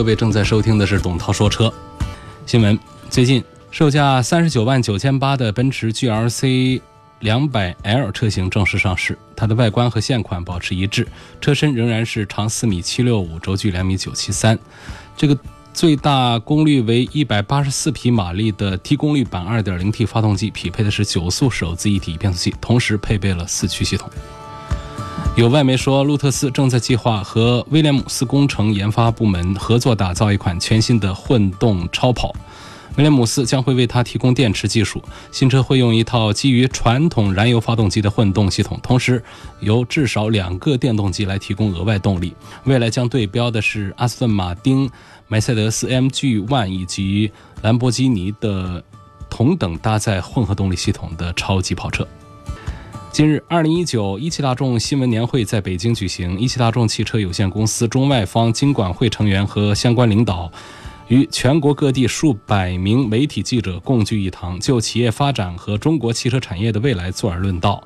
各位正在收听的是董涛说车新闻。最近，售价三十九万九千八的奔驰 GLC 两百 L 车型正式上市，它的外观和现款保持一致，车身仍然是长四米七六五，轴距两米九七三。这个最大功率为一百八十四匹马力的低功率版二点零 T 发动机，匹配的是九速手自一体变速器，同时配备了四驱系统。有外媒说，路特斯正在计划和威廉姆斯工程研发部门合作打造一款全新的混动超跑。威廉姆斯将会为它提供电池技术。新车会用一套基于传统燃油发动机的混动系统，同时由至少两个电动机来提供额外动力。未来将对标的是阿斯顿马丁、梅赛德斯 -MG ONE 以及兰博基尼的同等搭载混合动力系统的超级跑车。近日，二零一九一汽大众新闻年会在北京举行。一汽大众汽车有限公司中外方经管会成员和相关领导，与全国各地数百名媒体记者共聚一堂，就企业发展和中国汽车产业的未来坐而论道。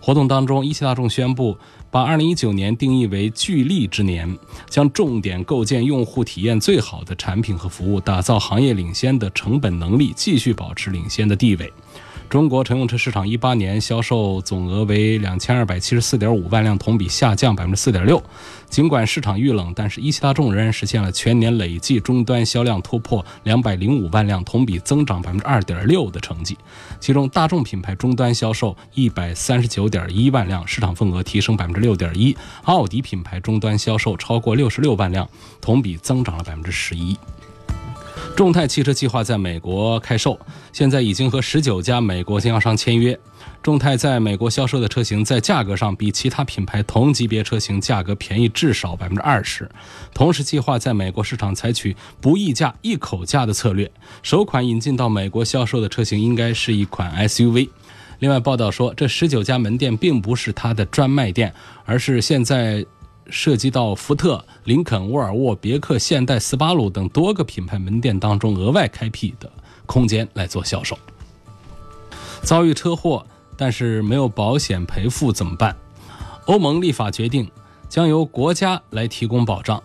活动当中，一汽大众宣布，把二零一九年定义为聚力之年，将重点构建用户体验最好的产品和服务，打造行业领先的成本能力，继续保持领先的地位。中国乘用车市场一八年销售总额为两千二百七十四点五万辆，同比下降百分之四点六。尽管市场遇冷，但是一汽大众仍然实现了全年累计终端销量突破两百零五万辆，同比增长百分之二点六的成绩。其中，大众品牌终端销售一百三十九点一万辆，市场份额提升百分之六点一；奥迪品牌终端销售超过六十六万辆，同比增长了百分之十一。众泰汽车计划在美国开售，现在已经和十九家美国经销商签约。众泰在美国销售的车型在价格上比其他品牌同级别车型价格便宜至少百分之二十，同时计划在美国市场采取不议价一口价的策略。首款引进到美国销售的车型应该是一款 SUV。另外，报道说这十九家门店并不是它的专卖店，而是现在。涉及到福特、林肯、沃尔沃、别克、现代、斯巴鲁等多个品牌门店当中额外开辟的空间来做销售。遭遇车祸但是没有保险赔付怎么办？欧盟立法决定将由国家来提供保障。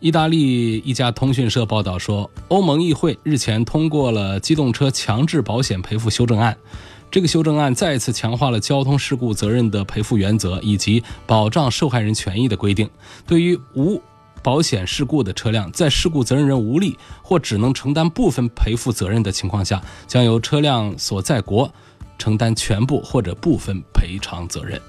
意大利一家通讯社报道说，欧盟议会日前通过了机动车强制保险赔付修正案。这个修正案再次强化了交通事故责任的赔付原则以及保障受害人权益的规定。对于无保险事故的车辆，在事故责任人无力或只能承担部分赔付责任的情况下，将由车辆所在国承担全部或者部分赔偿责任。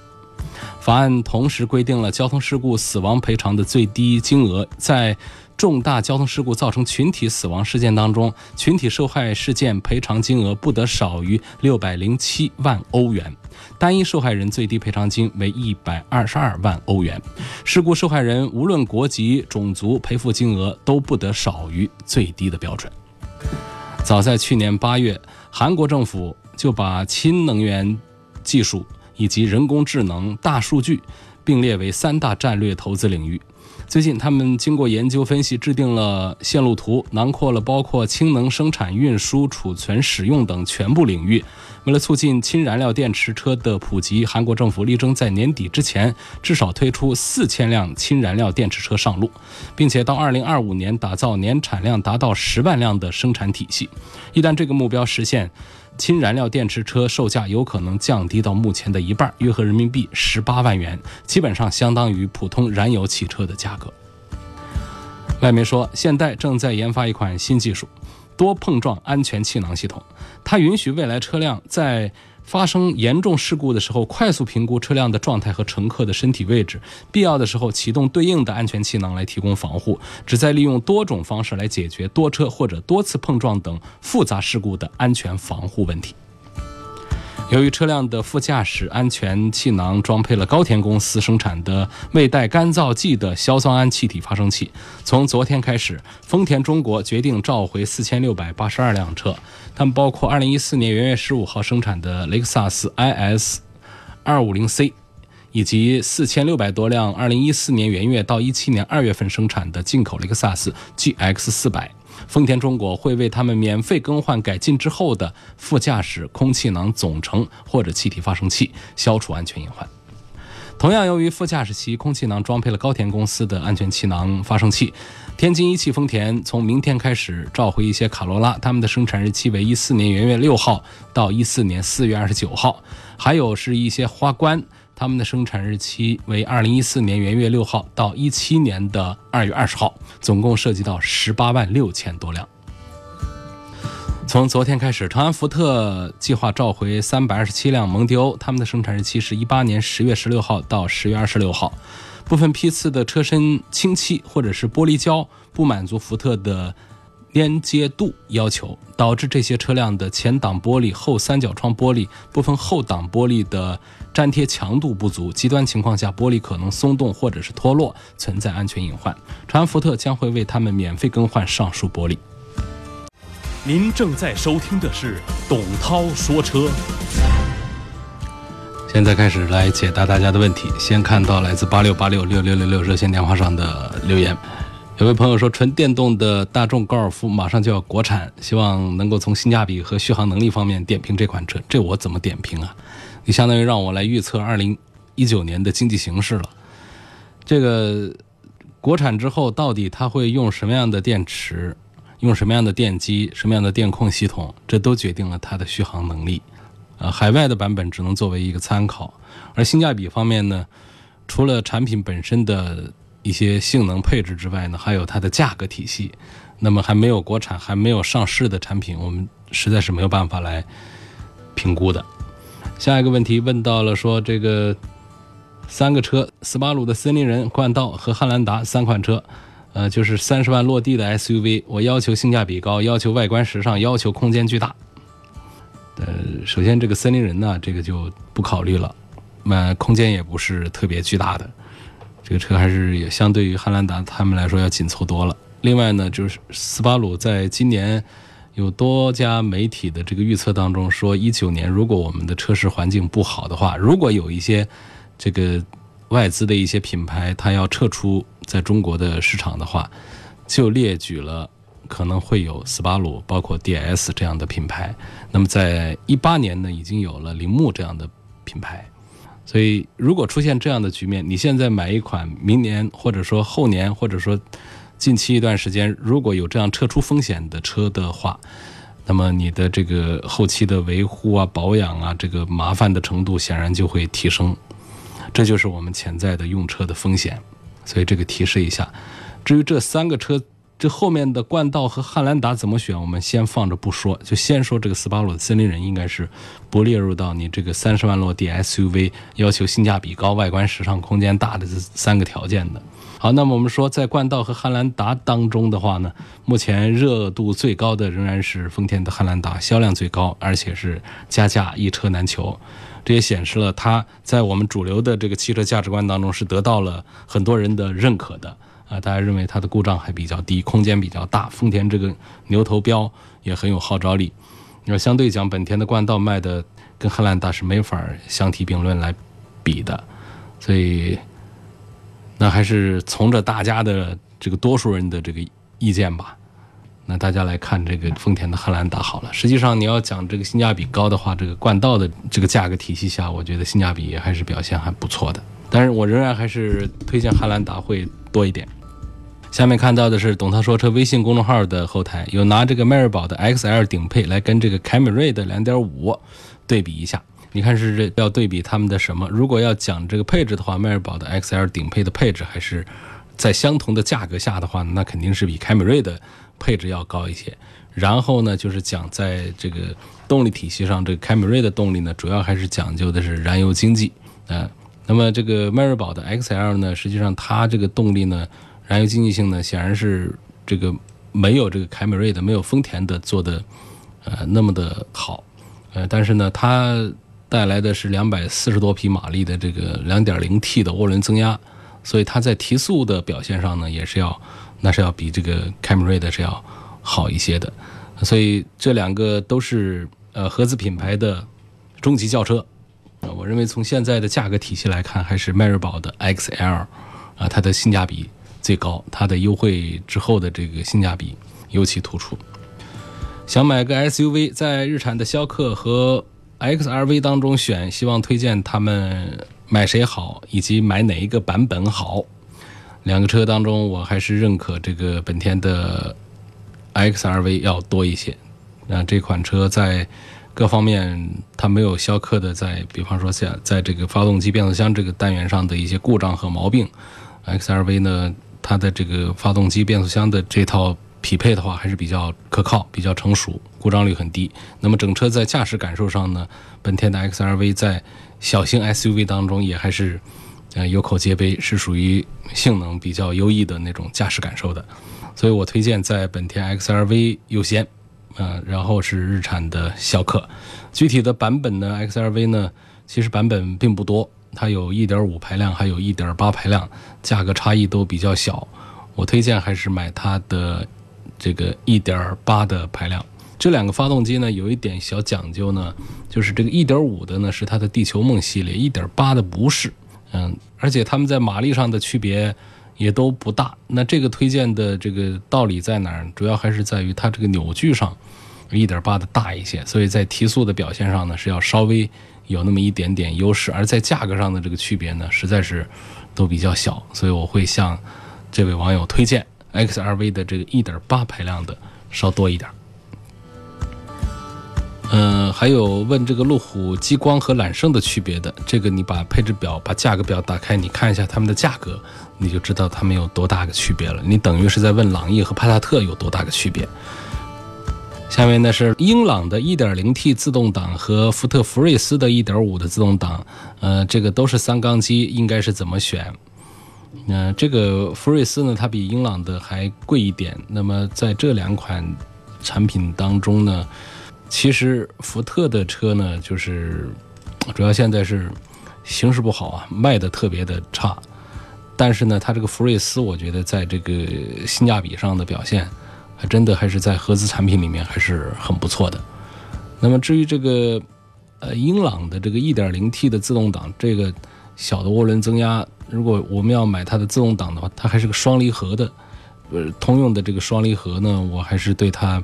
法案同时规定了交通事故死亡赔偿的最低金额在。重大交通事故造成群体死亡事件当中，群体受害事件赔偿金额不得少于六百零七万欧元，单一受害人最低赔偿金为一百二十二万欧元。事故受害人无论国籍、种族，赔付金额都不得少于最低的标准。早在去年八月，韩国政府就把氢能源技术以及人工智能、大数据并列为三大战略投资领域。最近，他们经过研究分析，制定了线路图，囊括了包括氢能生产、运输、储存、使用等全部领域。为了促进氢燃料电池车的普及，韩国政府力争在年底之前至少推出四千辆氢燃料电池车上路，并且到二零二五年打造年产量达到十万辆的生产体系。一旦这个目标实现，氢燃料电池车售价有可能降低到目前的一半，约合人民币十八万元，基本上相当于普通燃油汽车的价格。外媒说，现代正在研发一款新技术——多碰撞安全气囊系统，它允许未来车辆在。发生严重事故的时候，快速评估车辆的状态和乘客的身体位置，必要的时候启动对应的安全气囊来提供防护，旨在利用多种方式来解决多车或者多次碰撞等复杂事故的安全防护问题。由于车辆的副驾驶安全气囊装配了高田公司生产的未带干燥剂的硝酸铵气体发生器，从昨天开始，丰田中国决定召回四千六百八十二辆车，它们包括二零一四年元月十五号生产的雷克萨斯 IS 二五零 C，以及四千六百多辆二零一四年元月到一七年二月份生产的进口雷克萨斯 GX 四百。丰田中国会为他们免费更换改进之后的副驾驶空气囊总成或者气体发生器，消除安全隐患。同样，由于副驾驶席空气囊装配了高田公司的安全气囊发生器，天津一汽丰田从明天开始召回一些卡罗拉，他们的生产日期为一四年元月六号到一四年四月二十九号，还有是一些花冠。他们的生产日期为二零一四年元月六号到一七年的二月二十号，总共涉及到十八万六千多辆。从昨天开始，长安福特计划召回三百二十七辆蒙迪欧，他们的生产日期是一八年十月十六号到十月二十六号。部分批次的车身清漆或者是玻璃胶不满足福特的。连接度要求导致这些车辆的前挡玻璃、后三角窗玻璃、部分后挡玻璃的粘贴强度不足，极端情况下玻璃可能松动或者是脱落，存在安全隐患。长安福特将会为他们免费更换上述玻璃。您正在收听的是董涛说车，现在开始来解答大家的问题。先看到来自八六八六六六六六热线电话上的留言。有位朋友说，纯电动的大众高尔夫马上就要国产，希望能够从性价比和续航能力方面点评这款车。这我怎么点评啊？你相当于让我来预测二零一九年的经济形势了。这个国产之后，到底它会用什么样的电池，用什么样的电机，什么样的电控系统，这都决定了它的续航能力。呃，海外的版本只能作为一个参考，而性价比方面呢，除了产品本身的。一些性能配置之外呢，还有它的价格体系。那么还没有国产、还没有上市的产品，我们实在是没有办法来评估的。下一个问题问到了，说这个三个车，斯巴鲁的森林人、冠道和汉兰达三款车，呃，就是三十万落地的 SUV，我要求性价比高，要求外观时尚，要求空间巨大。呃，首先这个森林人呢，这个就不考虑了，那空间也不是特别巨大的。这个车还是也相对于汉兰达他们来说要紧凑多了。另外呢，就是斯巴鲁在今年有多家媒体的这个预测当中说，一九年如果我们的车市环境不好的话，如果有一些这个外资的一些品牌它要撤出在中国的市场的话，就列举了可能会有斯巴鲁，包括 DS 这样的品牌。那么在一八年呢，已经有了铃木这样的品牌。所以，如果出现这样的局面，你现在买一款明年或者说后年或者说近期一段时间，如果有这样撤出风险的车的话，那么你的这个后期的维护啊、保养啊，这个麻烦的程度显然就会提升。这就是我们潜在的用车的风险。所以这个提示一下。至于这三个车。这后面的冠道和汉兰达怎么选？我们先放着不说，就先说这个斯巴鲁的森林人应该是不列入到你这个三十万落地 SUV 要求性价比高、外观时尚、空间大的这三个条件的。好，那么我们说在冠道和汉兰达当中的话呢，目前热度最高的仍然是丰田的汉兰达，销量最高，而且是加价一车难求。这也显示了它在我们主流的这个汽车价值观当中是得到了很多人的认可的。啊，大家认为它的故障还比较低，空间比较大。丰田这个牛头标也很有号召力。你要相对讲，本田的冠道卖的跟汉兰达是没法相提并论来比的。所以，那还是从着大家的这个多数人的这个意见吧。那大家来看这个丰田的汉兰达好了。实际上，你要讲这个性价比高的话，这个冠道的这个价格体系下，我觉得性价比也还是表现还不错的。但是我仍然还是推荐汉兰达会多一点。下面看到的是董涛说车微信公众号的后台，有拿这个迈锐宝的 XL 顶配来跟这个凯美瑞的2.5对比一下。你看是这要对比他们的什么？如果要讲这个配置的话，迈锐宝的 XL 顶配的配置还是在相同的价格下的话，那肯定是比凯美瑞的配置要高一些。然后呢，就是讲在这个动力体系上，这个凯美瑞的动力呢，主要还是讲究的是燃油经济啊。那么这个迈锐宝的 XL 呢，实际上它这个动力呢。燃油经济性呢，显然是这个没有这个凯美瑞的、没有丰田的做的呃那么的好，呃，但是呢，它带来的是两百四十多匹马力的这个两点零 T 的涡轮增压，所以它在提速的表现上呢，也是要那是要比这个凯美瑞的是要好一些的。所以这两个都是呃合资品牌的中级轿车。我认为从现在的价格体系来看，还是迈锐宝的 XL 啊，它的性价比最高，它的优惠之后的这个性价比尤其突出。想买个 SUV，在日产的逍客和 XRV 当中选，希望推荐他们买谁好，以及买哪一个版本好。两个车当中，我还是认可这个本田的 XRV 要多一些。那这款车在各方面，它没有逍客的在，比方说像在这个发动机、变速箱这个单元上的一些故障和毛病。XRV 呢，它的这个发动机、变速箱的这套。匹配的话还是比较可靠、比较成熟，故障率很低。那么整车在驾驶感受上呢，本田的 XRV 在小型 SUV 当中也还是呃有口皆碑，是属于性能比较优异的那种驾驶感受的。所以我推荐在本田 XRV 优先，嗯，然后是日产的逍客。具体的版本呢，XRV 呢其实版本并不多，它有1.5排量，还有一.点八排量，价格差异都比较小。我推荐还是买它的。这个一点八的排量，这两个发动机呢有一点小讲究呢，就是这个一点五的呢是它的地球梦系列，一点八的不是，嗯，而且它们在马力上的区别也都不大。那这个推荐的这个道理在哪儿？主要还是在于它这个扭矩上，一点八的大一些，所以在提速的表现上呢是要稍微有那么一点点优势，而在价格上的这个区别呢实在是都比较小，所以我会向这位网友推荐。XRV 的这个1.8排量的稍多一点嗯，还有问这个路虎激光和揽胜的区别的，这个你把配置表、把价格表打开，你看一下它们的价格，你就知道它们有多大个区别了。你等于是在问朗逸和帕萨特有多大个区别。下面呢是英朗的 1.0T 自动挡和福特福睿斯的1.5的自动挡，呃，这个都是三缸机，应该是怎么选？嗯，这个福睿斯呢，它比英朗的还贵一点。那么在这两款产品当中呢，其实福特的车呢，就是主要现在是形势不好啊，卖的特别的差。但是呢，它这个福睿斯，我觉得在这个性价比上的表现，还真的还是在合资产品里面还是很不错的。那么至于这个呃英朗的这个 1.0T 的自动挡，这个小的涡轮增压。如果我们要买它的自动挡的话，它还是个双离合的，呃，通用的这个双离合呢，我还是对它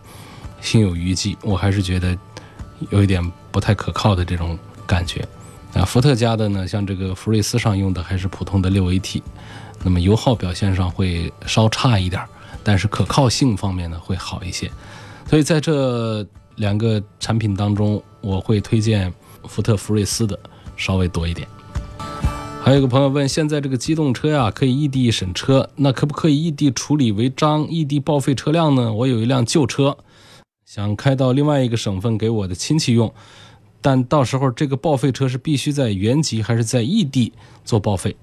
心有余悸，我还是觉得有一点不太可靠的这种感觉。啊，福特家的呢，像这个福睿斯上用的还是普通的六 AT，那么油耗表现上会稍差一点儿，但是可靠性方面呢会好一些。所以在这两个产品当中，我会推荐福特福睿斯的稍微多一点。还有一个朋友问：现在这个机动车呀，可以异地审车，那可不可以异地处理违章、异地报废车辆呢？我有一辆旧车，想开到另外一个省份给我的亲戚用，但到时候这个报废车是必须在原籍还是在异地做报废？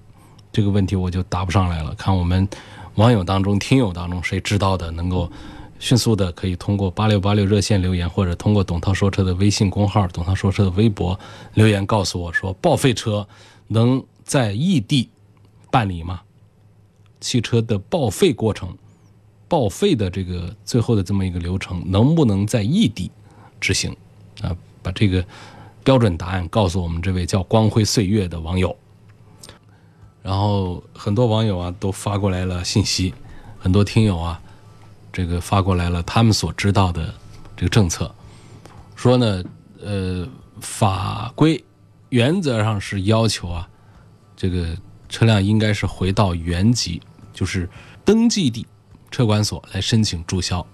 这个问题我就答不上来了。看我们网友当中、听友当中谁知道的，能够迅速的可以通过八六八六热线留言，或者通过董涛说车的微信公号、董涛说车的微博留言告诉我说，报废车能。在异地办理吗？汽车的报废过程、报废的这个最后的这么一个流程，能不能在异地执行？啊，把这个标准答案告诉我们这位叫“光辉岁月”的网友。然后很多网友啊都发过来了信息，很多听友啊这个发过来了他们所知道的这个政策，说呢，呃，法规原则上是要求啊。这个车辆应该是回到原籍，就是登记地车管所来申请注销。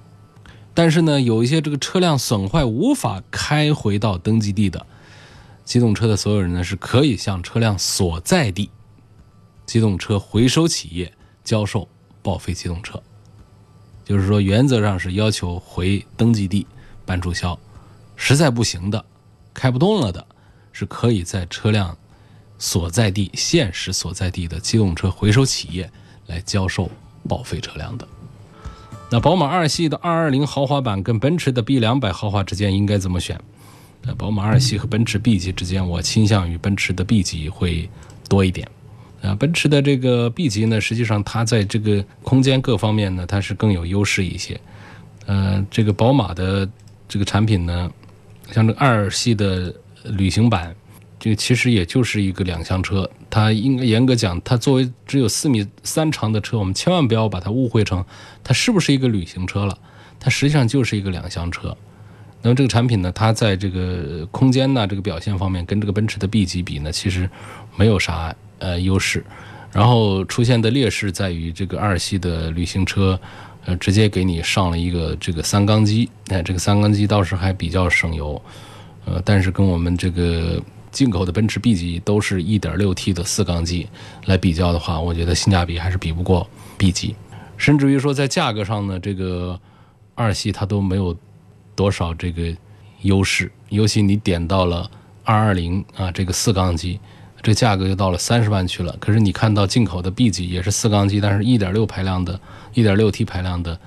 但是呢，有一些这个车辆损坏无法开回到登记地的机动车的所有人呢，是可以向车辆所在地机动车回收企业交售报废机动车。就是说，原则上是要求回登记地办注销，实在不行的，开不动了的，是可以在车辆。所在地现实所在地的机动车回收企业来交售报废车辆的。那宝马二系的220豪华版跟奔驰的 B 两百豪华之间应该怎么选？呃，宝马二系和奔驰 B 级之间，我倾向于奔驰的 B 级会多一点。啊，奔驰的这个 B 级呢，实际上它在这个空间各方面呢，它是更有优势一些。呃，这个宝马的这个产品呢，像这个二系的旅行版，这个其实也就是一个两厢车。它应该严格讲，它作为只有四米三长的车，我们千万不要把它误会成它是不是一个旅行车了。它实际上就是一个两厢车。那么这个产品呢，它在这个空间呢，这个表现方面，跟这个奔驰的 B 级比呢，其实没有啥。呃，优势，然后出现的劣势在于这个二系的旅行车，呃，直接给你上了一个这个三缸机，哎，这个三缸机倒是还比较省油，呃，但是跟我们这个进口的奔驰 B 级都是一点六 T 的四缸机来比较的话，我觉得性价比还是比不过 B 级，甚至于说在价格上呢，这个二系它都没有多少这个优势，尤其你点到了二二零啊，这个四缸机。这价格就到了三十万去了。可是你看到进口的 B 级也是四缸机，但是一点六排量的，一点六 T 排量的，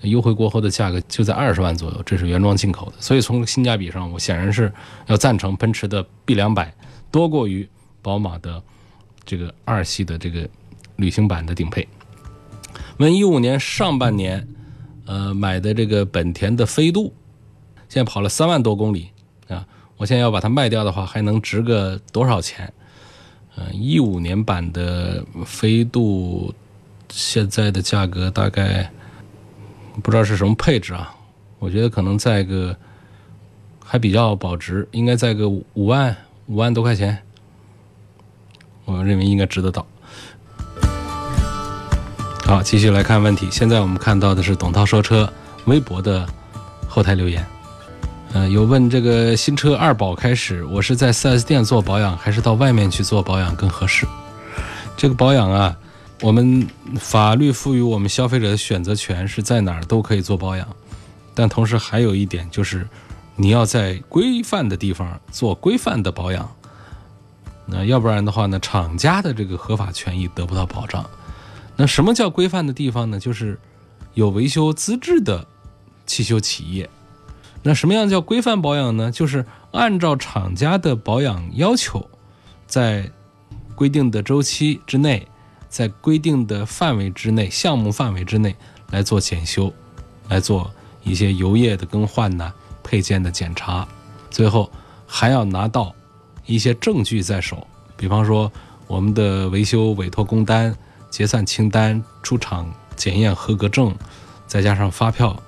优惠过后的价格就在二十万左右。这是原装进口的，所以从性价比上，我显然是要赞成奔驰的 B 两百多过于宝马的这个二系的这个旅行版的顶配。问一五年上半年，呃，买的这个本田的飞度，现在跑了三万多公里啊，我现在要把它卖掉的话，还能值个多少钱？一五年版的飞度，现在的价格大概不知道是什么配置啊？我觉得可能在个还比较保值，应该在个五万五万多块钱，我认为应该值得到。好，继续来看问题。现在我们看到的是董涛说车微博的后台留言。呃，有问这个新车二保开始，我是在 4S 店做保养，还是到外面去做保养更合适？这个保养啊，我们法律赋予我们消费者的选择权，是在哪儿都可以做保养。但同时还有一点就是，你要在规范的地方做规范的保养。那要不然的话呢，厂家的这个合法权益得不到保障。那什么叫规范的地方呢？就是有维修资质的汽修企业。那什么样叫规范保养呢？就是按照厂家的保养要求，在规定的周期之内，在规定的范围之内、项目范围之内来做检修，来做一些油液的更换呐、配件的检查，最后还要拿到一些证据在手，比方说我们的维修委托工单、结算清单、出厂检验合格证，再加上发票。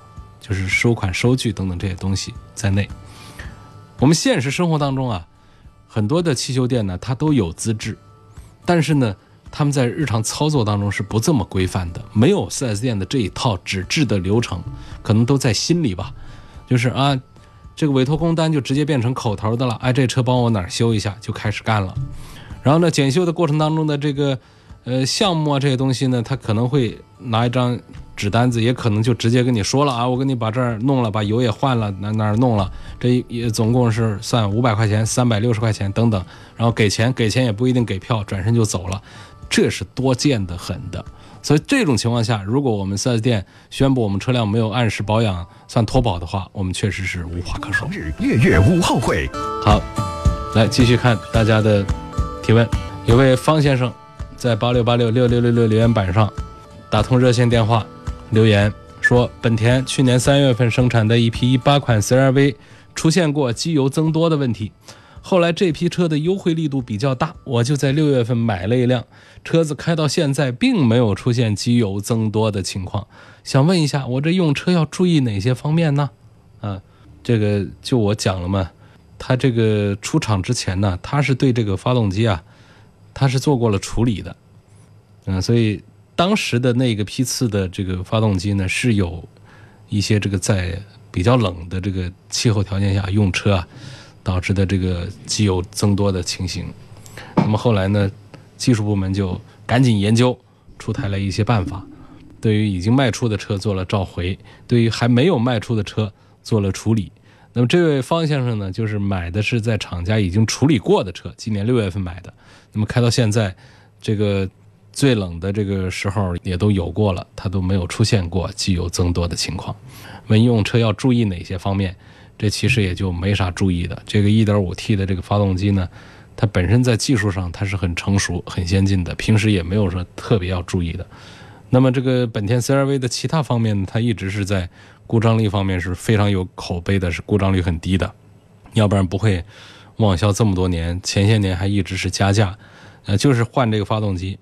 就是收款收据等等这些东西在内。我们现实生活当中啊，很多的汽修店呢，它都有资质，但是呢，他们在日常操作当中是不这么规范的，没有 4S 店的这一套纸质的流程，可能都在心里吧。就是啊，这个委托工单就直接变成口头的了，哎，这车帮我哪儿修一下就开始干了。然后呢，检修的过程当中的这个呃项目啊这些东西呢，他可能会拿一张。纸单子也可能就直接跟你说了啊，我给你把这儿弄了，把油也换了，哪哪儿弄了，这也总共是算五百块钱，三百六十块钱等等，然后给钱，给钱也不一定给票，转身就走了，这是多见的很的。所以这种情况下，如果我们 4S 店宣布我们车辆没有按时保养算脱保的话，我们确实是无话可说。日月月无后悔，好，来继续看大家的提问。有位方先生在八六八六六六六六留言板上打通热线电话。留言说，本田去年三月份生产的一批一八款 CR-V 出现过机油增多的问题，后来这批车的优惠力度比较大，我就在六月份买了一辆车子，开到现在并没有出现机油增多的情况。想问一下，我这用车要注意哪些方面呢？啊，这个就我讲了嘛，他这个出厂之前呢，他是对这个发动机啊，他是做过了处理的，嗯，所以。当时的那个批次的这个发动机呢，是有一些这个在比较冷的这个气候条件下用车啊，导致的这个机油增多的情形。那么后来呢，技术部门就赶紧研究，出台了一些办法，对于已经卖出的车做了召回，对于还没有卖出的车做了处理。那么这位方先生呢，就是买的是在厂家已经处理过的车，今年六月份买的，那么开到现在，这个。最冷的这个时候也都有过了，它都没有出现过机油增多的情况。问用车要注意哪些方面？这其实也就没啥注意的。这个 1.5T 的这个发动机呢，它本身在技术上它是很成熟、很先进的，平时也没有说特别要注意的。那么这个本田 CR-V 的其他方面，它一直是在故障率方面是非常有口碑的，是故障率很低的，要不然不会网销这么多年，前些年还一直是加价，呃，就是换这个发动机，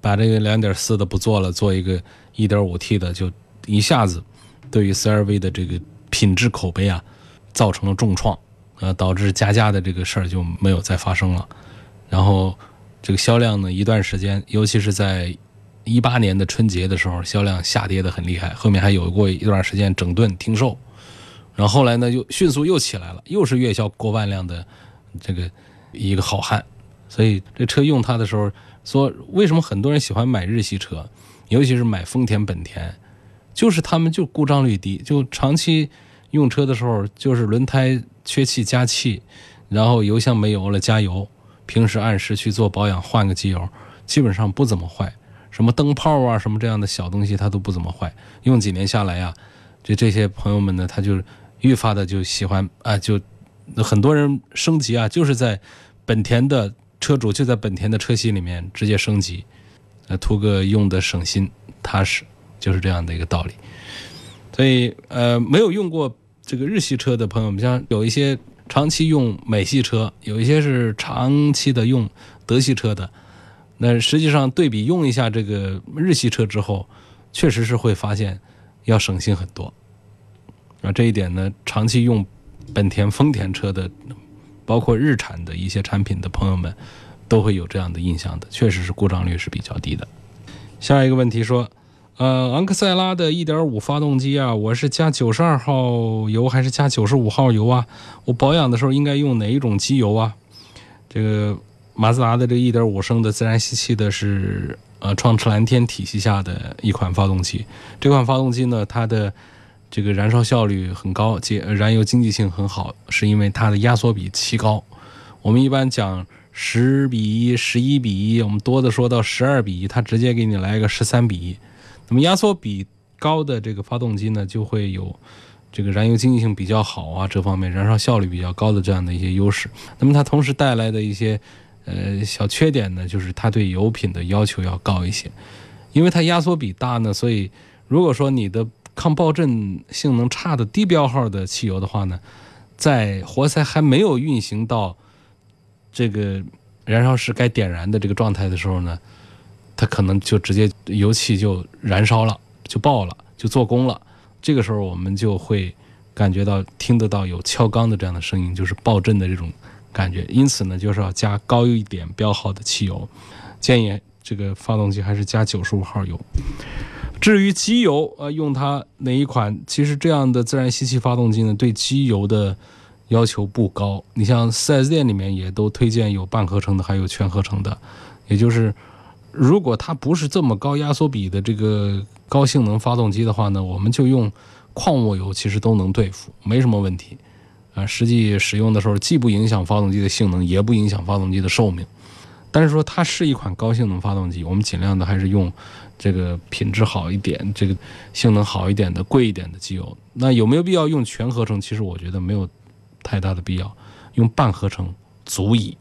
把这个2.4的不做了，做一个 1.5T 的，就一下子对于 CR-V 的这个品质口碑啊，造成了重创，呃，导致加价的这个事儿就没有再发生了，然后这个销量呢，一段时间，尤其是在一八年的春节的时候，销量下跌的很厉害，后面还有过一段时间整顿停售，然后后来呢，又迅速又起来了，又是月销过万辆的这个一个好汉。所以这车用它的时候，说为什么很多人喜欢买日系车，尤其是买丰田、本田，就是他们就故障率低，就长期用车的时候，就是轮胎缺气加气，然后油箱没油了加油，平时按时去做保养，换个机油，基本上不怎么坏。什么灯泡啊，什么这样的小东西，它都不怎么坏。用几年下来呀，就这些朋友们呢，他就愈发的就喜欢啊，就很多人升级啊，就是在本田的车主就在本田的车系里面直接升级，呃，图个用的省心踏实，就是这样的一个道理。所以呃，没有用过这个日系车的朋友们，像有一些长期用美系车，有一些是长期的用德系车的。那实际上对比用一下这个日系车之后，确实是会发现要省心很多。啊，这一点呢，长期用本田、丰田车的，包括日产的一些产品的朋友们，都会有这样的印象的。确实是故障率是比较低的。下一个问题说，呃，昂克赛拉的1.5发动机啊，我是加92号油还是加95号油啊？我保养的时候应该用哪一种机油啊？这个。马自达的这一点五升的自然吸气的是呃创驰蓝天体系下的一款发动机。这款发动机呢，它的这个燃烧效率很高，节燃油经济性很好，是因为它的压缩比奇高。我们一般讲十比一、十一比一，我们多的说到十二比一，它直接给你来一个十三比一。那么压缩比高的这个发动机呢，就会有这个燃油经济性比较好啊，这方面燃烧效率比较高的这样的一些优势。那么它同时带来的一些呃，小缺点呢，就是它对油品的要求要高一些，因为它压缩比大呢，所以如果说你的抗爆震性能差的低标号的汽油的话呢，在活塞还没有运行到这个燃烧室该点燃的这个状态的时候呢，它可能就直接油气就燃烧了，就爆了，就做功了。这个时候我们就会感觉到听得到有敲缸的这样的声音，就是爆震的这种。感觉，因此呢，就是要加高一点标号的汽油，建议这个发动机还是加九十五号油。至于机油，呃，用它哪一款？其实这样的自然吸气发动机呢，对机油的要求不高。你像 4S 店里面也都推荐有半合成的，还有全合成的。也就是，如果它不是这么高压缩比的这个高性能发动机的话呢，我们就用矿物油，其实都能对付，没什么问题。啊，实际使用的时候既不影响发动机的性能，也不影响发动机的寿命。但是说它是一款高性能发动机，我们尽量的还是用这个品质好一点、这个性能好一点的、贵一点的机油。那有没有必要用全合成？其实我觉得没有太大的必要，用半合成足矣。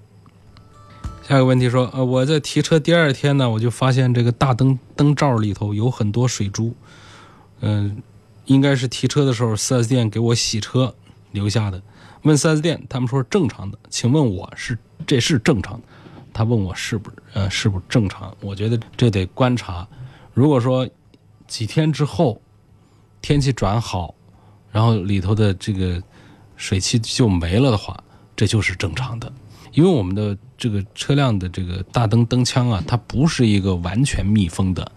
下一个问题说，呃，我在提车第二天呢，我就发现这个大灯灯罩里头有很多水珠，嗯，应该是提车的时候 4S 店给我洗车。留下的，问 4S 店，他们说是正常的。请问我是这是正常的？他问我是不是呃是不是正常？我觉得这得观察。如果说几天之后天气转好，然后里头的这个水汽就没了的话，这就是正常的。因为我们的这个车辆的这个大灯灯腔啊，它不是一个完全密封的，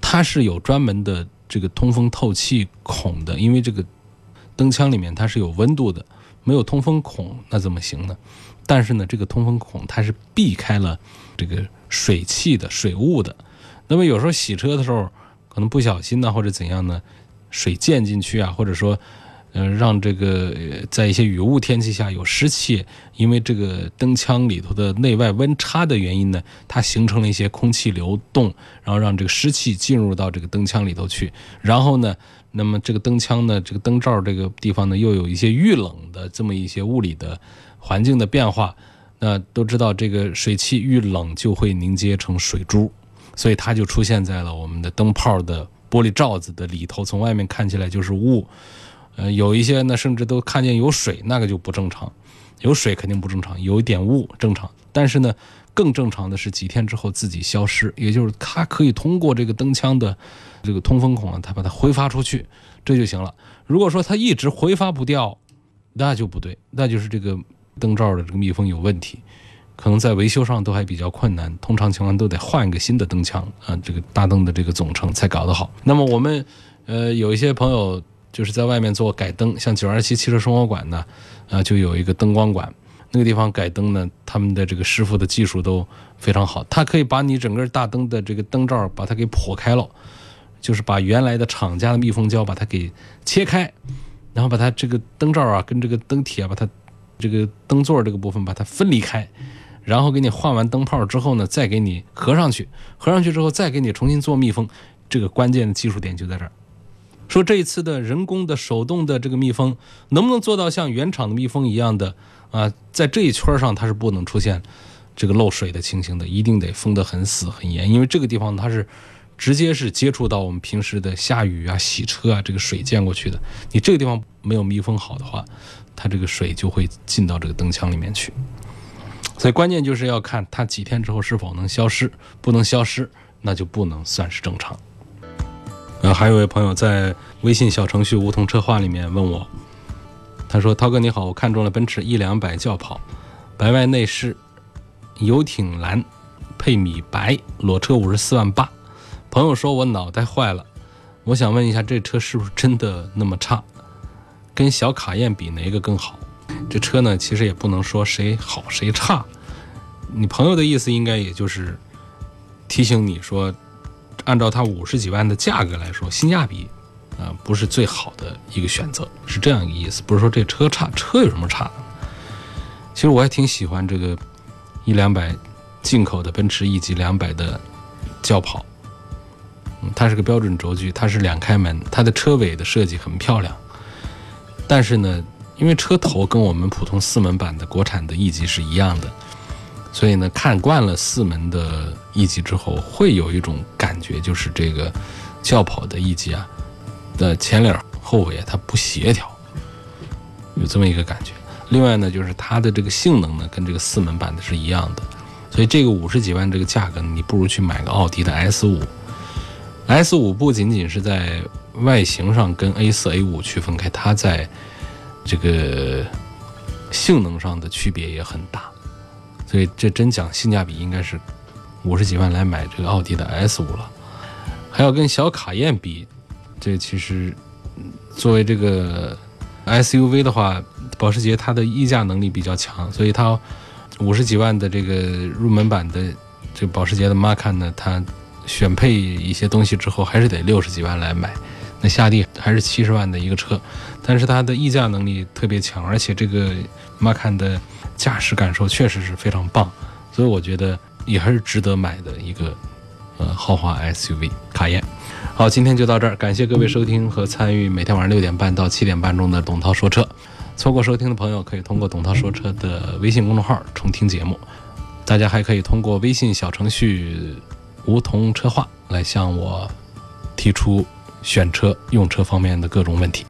它是有专门的这个通风透气孔的，因为这个。灯腔里面它是有温度的，没有通风孔那怎么行呢？但是呢，这个通风孔它是避开了这个水汽的水雾的。那么有时候洗车的时候可能不小心呢，或者怎样呢，水溅进去啊，或者说呃，让这个在一些雨雾天气下有湿气，因为这个灯腔里头的内外温差的原因呢，它形成了一些空气流动，然后让这个湿气进入到这个灯腔里头去。然后呢，那么这个灯腔呢，这个灯罩这个地方呢，又有一些遇冷的这么一些物理的环境的变化。那都知道，这个水汽遇冷就会凝结成水珠，所以它就出现在了我们的灯泡的玻璃罩子的里头，从外面看起来就是雾。呃，有一些呢，甚至都看见有水，那个就不正常。有水肯定不正常，有一点雾正常。但是呢，更正常的是几天之后自己消失，也就是它可以通过这个灯腔的这个通风孔啊，它把它挥发出去，这就行了。如果说它一直挥发不掉，那就不对，那就是这个灯罩的这个密封有问题，可能在维修上都还比较困难。通常情况都得换一个新的灯腔啊，这个大灯的这个总成才搞得好。那么我们呃有一些朋友。就是在外面做改灯，像九二七汽车生活馆呢，啊，就有一个灯光馆，那个地方改灯呢，他们的这个师傅的技术都非常好，他可以把你整个大灯的这个灯罩把它给破开了，就是把原来的厂家的密封胶把它给切开，然后把它这个灯罩啊跟这个灯体啊把它这个灯座这个部分把它分离开，然后给你换完灯泡之后呢，再给你合上去，合上去之后再给你重新做密封，这个关键的技术点就在这儿。说这一次的人工的手动的这个密封能不能做到像原厂的密封一样的啊？在这一圈上它是不能出现这个漏水的情形的，一定得封得很死很严，因为这个地方它是直接是接触到我们平时的下雨啊、洗车啊这个水溅过去的。你这个地方没有密封好的话，它这个水就会进到这个灯腔里面去。所以关键就是要看它几天之后是否能消失，不能消失那就不能算是正常。呃，还有一位朋友在微信小程序梧桐车话里面问我，他说：“涛哥你好，我看中了奔驰 E 两百轿跑，白外内饰，游艇蓝，配米白，裸车五十四万八。朋友说我脑袋坏了，我想问一下，这车是不是真的那么差？跟小卡宴比哪个更好？这车呢，其实也不能说谁好谁差。你朋友的意思应该也就是提醒你说。”按照它五十几万的价格来说，性价比，啊，不是最好的一个选择，是这样一个意思。不是说这车差，车有什么差的？其实我还挺喜欢这个一两百进口的奔驰 E 级两百的轿跑，嗯，它是个标准轴距，它是两开门，它的车尾的设计很漂亮。但是呢，因为车头跟我们普通四门版的国产的 E 级是一样的。所以呢，看惯了四门的 E 级之后，会有一种感觉，就是这个轿跑的 E 级啊的前脸后尾它不协调，有这么一个感觉。另外呢，就是它的这个性能呢，跟这个四门版的是一样的。所以这个五十几万这个价格，你不如去买个奥迪的 S 五。S 五不仅仅是在外形上跟 A 四、A 五区分开，它在这个性能上的区别也很大。所以这真讲性价比，应该是五十几万来买这个奥迪的 S 五了。还要跟小卡宴比，这其实作为这个 SUV 的话，保时捷它的溢价能力比较强，所以它五十几万的这个入门版的这保时捷的 Macan 呢，它选配一些东西之后，还是得六十几万来买。那下地还是七十万的一个车，但是它的溢价能力特别强，而且这个 Macan 的。驾驶感受确实是非常棒，所以我觉得也还是值得买的一个呃豪华 SUV 卡宴。好，今天就到这儿，感谢各位收听和参与每天晚上六点半到七点半钟的董涛说车。错过收听的朋友可以通过董涛说车的微信公众号重听节目，大家还可以通过微信小程序梧桐车话来向我提出选车用车方面的各种问题。